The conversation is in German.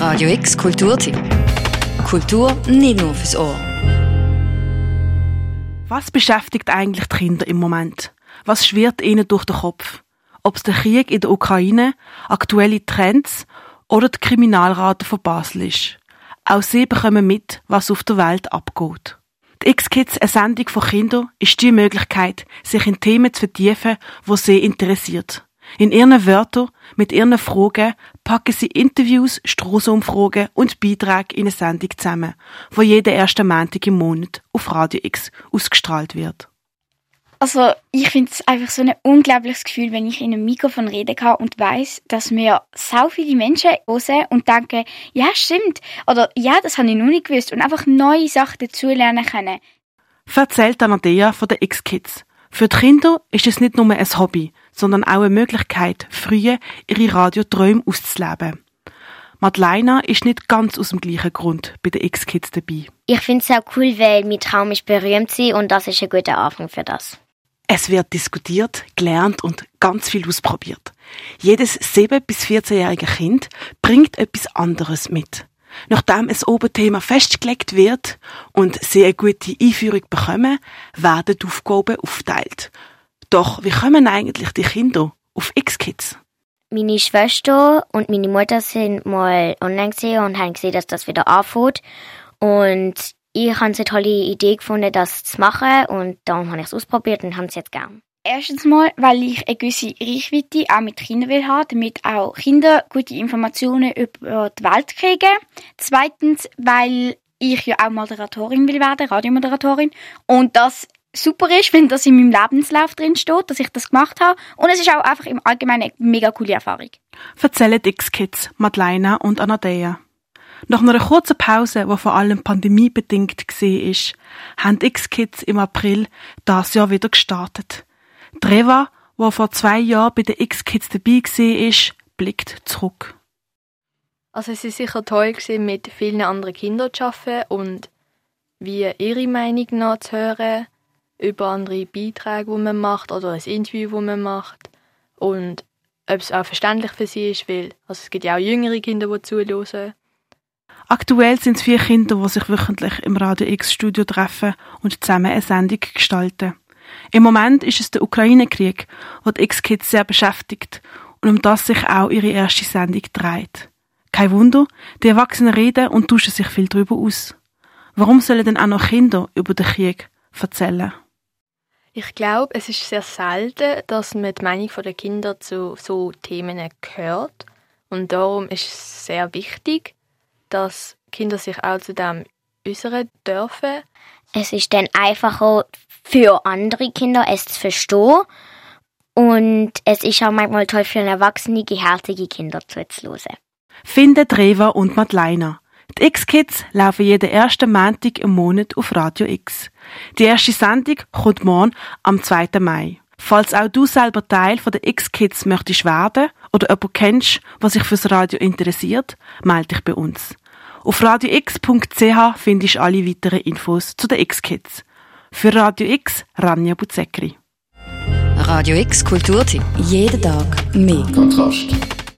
Radio X Kulturtipp. Kultur nicht nur fürs Ohr. Was beschäftigt eigentlich die Kinder im Moment? Was schwirrt ihnen durch den Kopf? Ob es der Krieg in der Ukraine, aktuelle Trends oder die Kriminalrate von Basel ist. Auch sie bekommen mit, was auf der Welt abgeht. Die X-Kids, eine Sendung von Kindern, ist die Möglichkeit, sich in Themen zu vertiefen, wo sie interessiert. In ihren Wörtern, mit ihren Fragen, packen sie Interviews, Strassenumfragen und Beiträge in eine Sendung zusammen, wo jeden ersten Montag im Monat auf Radio X ausgestrahlt wird. Also ich finde es einfach so ein unglaubliches Gefühl, wenn ich in einem Mikrofon reden kann und weiß, dass mir so viele Menschen hören und denken, ja stimmt, oder ja, das habe ich noch nicht gewusst und einfach neue Sachen dazulernen können. Erzählt Anadea von den X-Kids. Für die Kinder ist es nicht nur ein Hobby, sondern auch eine Möglichkeit, früher ihre Radioträume auszuleben. Madeleine ist nicht ganz aus dem gleichen Grund bei den X-Kids dabei. Ich finde es auch cool, weil mein Traum ist berühmt sein und das ist ein guter Anfang für das. Es wird diskutiert, gelernt und ganz viel ausprobiert. Jedes 7- bis 14-jährige Kind bringt etwas anderes mit. Nachdem ein Oberthema festgelegt wird und sie eine gute Einführung bekommen, werden die Aufgaben aufteilt. Doch wie kommen eigentlich die Kinder auf X-Kids? Meine Schwester und meine Mutter sind mal online gesehen und haben gesehen, dass das wieder anfängt. Und ich habe eine tolle Idee gefunden, das zu machen und darum habe ich es ausprobiert und habe es jetzt gern. Erstens mal, weil ich eine gewisse Reichweite auch mit Kindern will haben, damit auch Kinder gute Informationen über die Welt kriegen. Zweitens, weil ich ja auch Moderatorin will werden, Radiomoderatorin. Und das super ist, wenn das in meinem Lebenslauf drin steht, dass ich das gemacht habe. Und es ist auch einfach im Allgemeinen eine mega coole Erfahrung. Erzählen X-Kids, Madeleine und Anadea. Nach einer kurzen Pause, die vor allem pandemiebedingt war, haben X-Kids im April das Jahr wieder gestartet. Treva, der vor zwei Jahren bei den X-Kids dabei war, blickt zurück. Also es war sicher toll, mit vielen anderen Kindern zu arbeiten und wie ihre Meinung noch zu hören über andere Beiträge, die man macht oder ein Interview, das man macht und ob es auch verständlich für sie ist, weil also es gibt ja auch jüngere Kinder, die zuhören. Aktuell sind es vier Kinder, die sich wöchentlich im Radio X Studio treffen und zusammen eine Sendung gestalten. Im Moment ist es der Ukraine-Krieg, der die X-Kids sehr beschäftigt und um das sich auch ihre erste Sendung dreht. Kein Wunder, die Erwachsenen reden und tauschen sich viel darüber aus. Warum sollen denn auch noch Kinder über den Krieg erzählen? Ich glaube, es ist sehr selten, dass man die Meinung der Kinder zu so Themen hört. Und darum ist es sehr wichtig, dass Kinder sich auch zu dem äußern dürfen. Es ist dann einfacher für andere Kinder, es zu verstehen. Und es ist auch manchmal toll für erwachsene, gehärtige Kinder zuzuhören. Finden Treva und Madeleine. Die X-Kids laufen jeden ersten Montag im Monat auf Radio X. Die erste Sendung kommt morgen am 2. Mai. Falls auch du selber Teil von der X-Kids möchtest werden oder jemanden kennst, was sich fürs Radio interessiert, melde dich bei uns. Auf radiox.ch findest du alle weiteren Infos zu den X-Kids. Für Radio X, Rania Buzekri. Radio X Kulturtipp. Jeden Tag mehr. Kontrast.